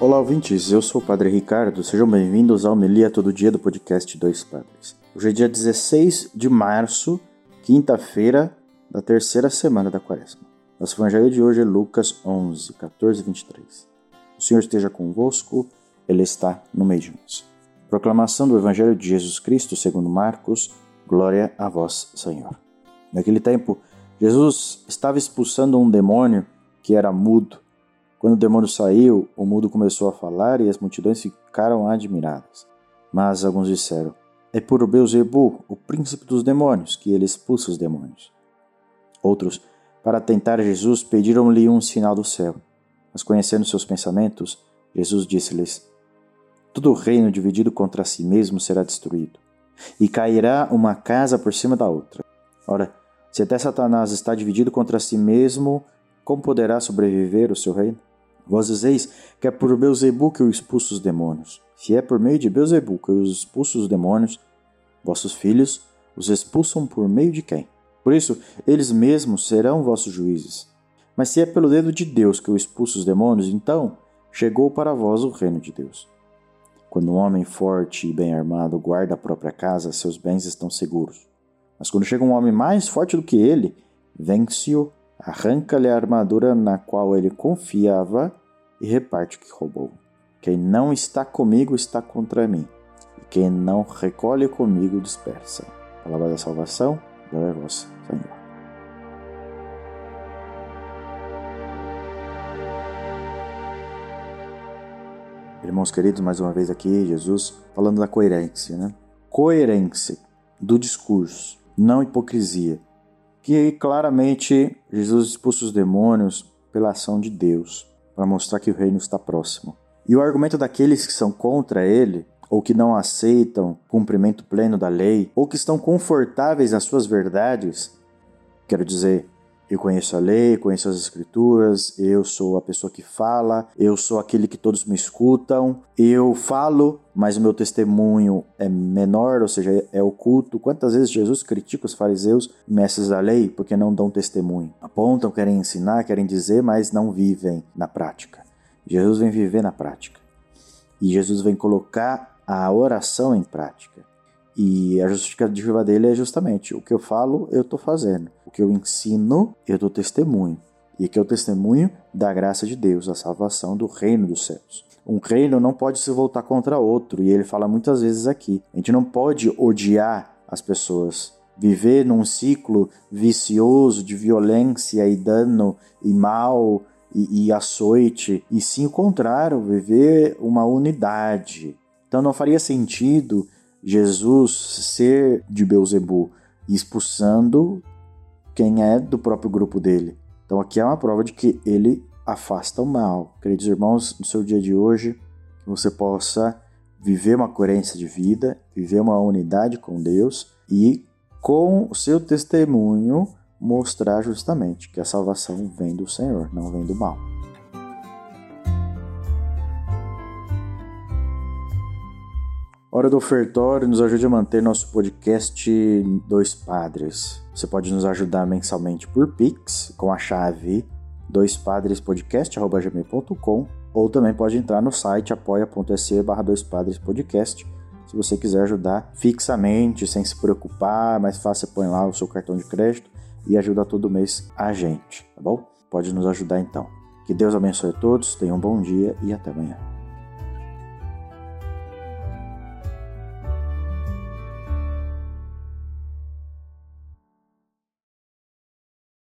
Olá, ouvintes. Eu sou o Padre Ricardo. Sejam bem-vindos ao Melia Todo Dia do podcast Dois Padres. Hoje é dia 16 de março, quinta-feira da terceira semana da quaresma. Nosso evangelho de hoje é Lucas 11, 14 e 23. O Senhor esteja convosco, Ele está no meio de nós. Proclamação do Evangelho de Jesus Cristo segundo Marcos. Glória a vós, Senhor. Naquele tempo, Jesus estava expulsando um demônio que era mudo. Quando o demônio saiu, o mudo começou a falar e as multidões ficaram admiradas. Mas alguns disseram: É por Beuzebu, o príncipe dos demônios, que ele expulsa os demônios. Outros, para tentar Jesus, pediram-lhe um sinal do céu. Mas conhecendo seus pensamentos, Jesus disse-lhes: Todo reino dividido contra si mesmo será destruído, e cairá uma casa por cima da outra. Ora, se até Satanás está dividido contra si mesmo, como poderá sobreviver o seu reino? Vós dizeis que é por Beuzebu que eu expulso os demônios. Se é por meio de Beuzebu que eu expulso os demônios, vossos filhos os expulsam por meio de quem? Por isso, eles mesmos serão vossos juízes. Mas se é pelo dedo de Deus que eu expulso os demônios, então chegou para vós o reino de Deus. Quando um homem forte e bem armado guarda a própria casa, seus bens estão seguros. Mas quando chega um homem mais forte do que ele, vence-o, arranca-lhe a armadura na qual ele confiava e reparte o que roubou. Quem não está comigo está contra mim, e quem não recolhe comigo dispersa. Palavra da salvação, glória a vós, Senhor. Irmãos queridos, mais uma vez aqui, Jesus falando da coerência, né? Coerência do discurso, não hipocrisia. Que claramente Jesus expulsa os demônios pela ação de Deus, para mostrar que o reino está próximo. E o argumento daqueles que são contra ele, ou que não aceitam cumprimento pleno da lei, ou que estão confortáveis nas suas verdades, quero dizer, eu conheço a lei, conheço as escrituras, eu sou a pessoa que fala, eu sou aquele que todos me escutam, eu falo, mas o meu testemunho é menor, ou seja, é oculto. Quantas vezes Jesus critica os fariseus, mestres da lei, porque não dão testemunho? Apontam, querem ensinar, querem dizer, mas não vivem na prática. Jesus vem viver na prática. E Jesus vem colocar a oração em prática. E a justificativa dele é justamente o que eu falo, eu estou fazendo. O que eu ensino, eu dou testemunho. E que é o testemunho da graça de Deus, a salvação do reino dos céus. Um reino não pode se voltar contra outro, e ele fala muitas vezes aqui. A gente não pode odiar as pessoas, viver num ciclo vicioso de violência e dano e mal e, e açoite, e sim o contrário, viver uma unidade. Então não faria sentido Jesus ser de Beuzebu expulsando quem é do próprio grupo dele. Então aqui é uma prova de que ele afasta o mal. Queridos irmãos, no seu dia de hoje, que você possa viver uma coerência de vida, viver uma unidade com Deus e com o seu testemunho mostrar justamente que a salvação vem do Senhor, não vem do mal. Hora do ofertório nos ajude a manter nosso podcast Dois Padres. Você pode nos ajudar mensalmente por Pix com a chave doispadrespodcast.gmail.com ou também pode entrar no site apoia.se barra doispadrespodcast se você quiser ajudar fixamente, sem se preocupar, mais fácil, põe lá o seu cartão de crédito e ajuda todo mês a gente, tá bom? Pode nos ajudar então. Que Deus abençoe a todos, tenham um bom dia e até amanhã.